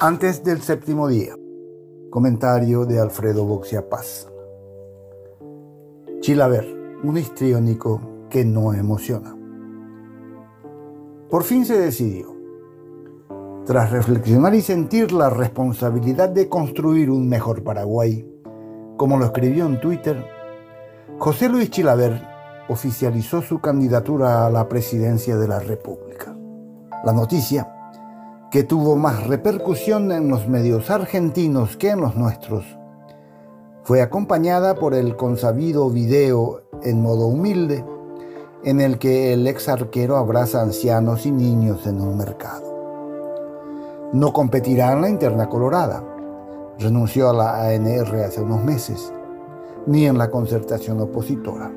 Antes del séptimo día. Comentario de Alfredo Boxia Paz. Chilaver, un histriónico que no emociona. Por fin se decidió. Tras reflexionar y sentir la responsabilidad de construir un mejor Paraguay, como lo escribió en Twitter, José Luis Chilaver oficializó su candidatura a la presidencia de la República. La noticia que tuvo más repercusión en los medios argentinos que en los nuestros, fue acompañada por el consabido video en modo humilde en el que el ex arquero abraza ancianos y niños en un mercado. No competirá en la interna colorada, renunció a la ANR hace unos meses, ni en la concertación opositora.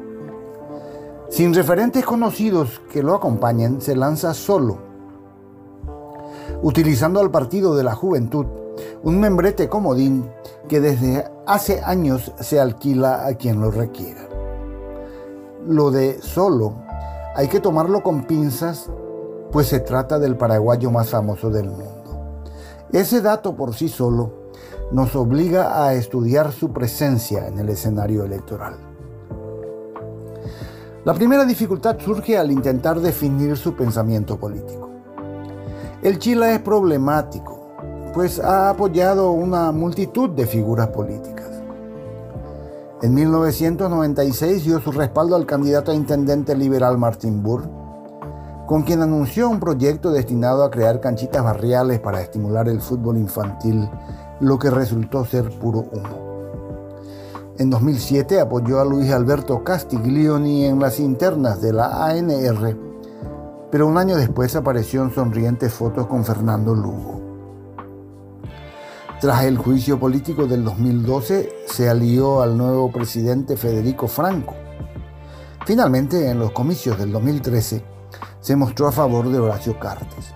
Sin referentes conocidos que lo acompañen, se lanza solo utilizando al Partido de la Juventud, un membrete comodín que desde hace años se alquila a quien lo requiera. Lo de solo hay que tomarlo con pinzas, pues se trata del paraguayo más famoso del mundo. Ese dato por sí solo nos obliga a estudiar su presencia en el escenario electoral. La primera dificultad surge al intentar definir su pensamiento político. El Chile es problemático, pues ha apoyado una multitud de figuras políticas. En 1996 dio su respaldo al candidato a intendente liberal Martin Burr, con quien anunció un proyecto destinado a crear canchitas barriales para estimular el fútbol infantil, lo que resultó ser puro humo. En 2007 apoyó a Luis Alberto Castiglioni en las internas de la ANR pero un año después apareció en sonrientes fotos con Fernando Lugo. Tras el juicio político del 2012, se alió al nuevo presidente Federico Franco. Finalmente, en los comicios del 2013, se mostró a favor de Horacio Cartes.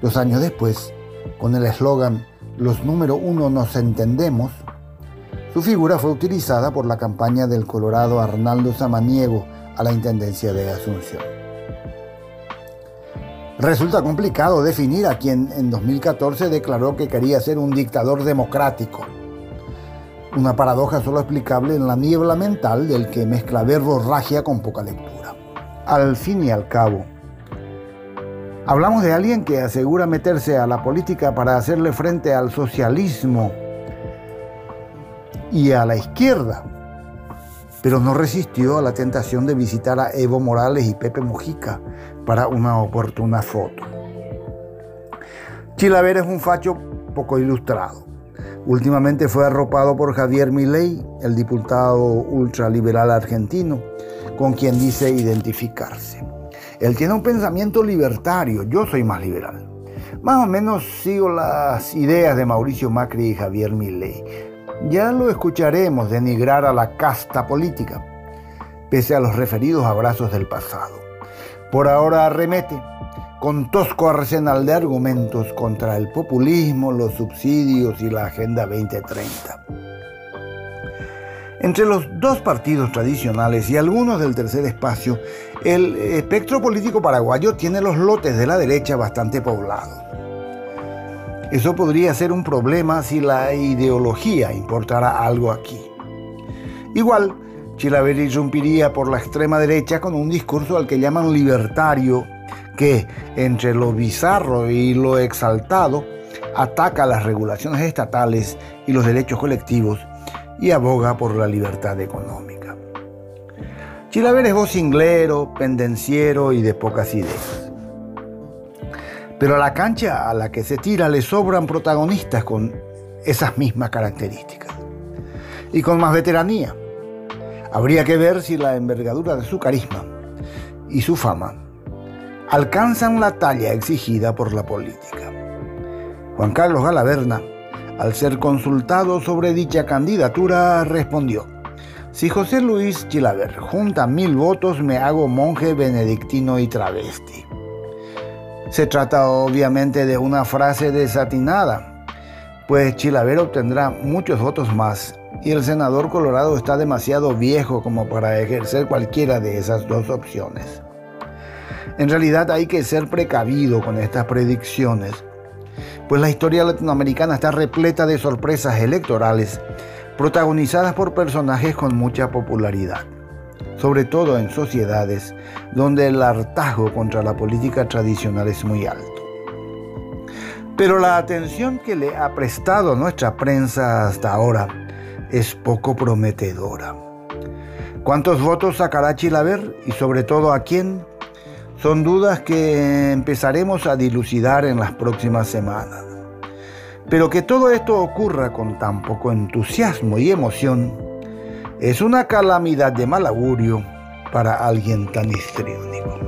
Dos años después, con el eslogan Los número uno nos entendemos, su figura fue utilizada por la campaña del Colorado Arnaldo Samaniego a la Intendencia de Asunción. Resulta complicado definir a quien en 2014 declaró que quería ser un dictador democrático. Una paradoja solo explicable en la niebla mental del que mezcla verbo ragia con poca lectura. Al fin y al cabo, hablamos de alguien que asegura meterse a la política para hacerle frente al socialismo y a la izquierda, pero no resistió a la tentación de visitar a Evo Morales y Pepe Mujica para una oportuna foto. Chilaver es un facho poco ilustrado. Últimamente fue arropado por Javier Milei, el diputado ultraliberal argentino, con quien dice identificarse. Él tiene un pensamiento libertario, yo soy más liberal. Más o menos sigo las ideas de Mauricio Macri y Javier Milei. Ya lo escucharemos denigrar a la casta política, pese a los referidos abrazos del pasado por ahora arremete con tosco arsenal de argumentos contra el populismo, los subsidios y la Agenda 2030. Entre los dos partidos tradicionales y algunos del tercer espacio, el espectro político paraguayo tiene los lotes de la derecha bastante poblados. Eso podría ser un problema si la ideología importara algo aquí. Igual, Chilaver irrumpiría por la extrema derecha con un discurso al que llaman libertario, que entre lo bizarro y lo exaltado ataca las regulaciones estatales y los derechos colectivos y aboga por la libertad económica. Chilaver es vocinglero, pendenciero y de pocas ideas. Pero a la cancha a la que se tira le sobran protagonistas con esas mismas características y con más veteranía. Habría que ver si la envergadura de su carisma y su fama alcanzan la talla exigida por la política. Juan Carlos Galaverna, al ser consultado sobre dicha candidatura, respondió, si José Luis Chilaver junta mil votos, me hago monje benedictino y travesti. Se trata obviamente de una frase desatinada, pues Chilaver obtendrá muchos votos más y el senador Colorado está demasiado viejo como para ejercer cualquiera de esas dos opciones. En realidad hay que ser precavido con estas predicciones, pues la historia latinoamericana está repleta de sorpresas electorales protagonizadas por personajes con mucha popularidad, sobre todo en sociedades donde el hartazgo contra la política tradicional es muy alto. Pero la atención que le ha prestado nuestra prensa hasta ahora es poco prometedora. ¿Cuántos votos sacará Chilaver y sobre todo a quién? Son dudas que empezaremos a dilucidar en las próximas semanas. Pero que todo esto ocurra con tan poco entusiasmo y emoción es una calamidad de mal augurio para alguien tan histriónico.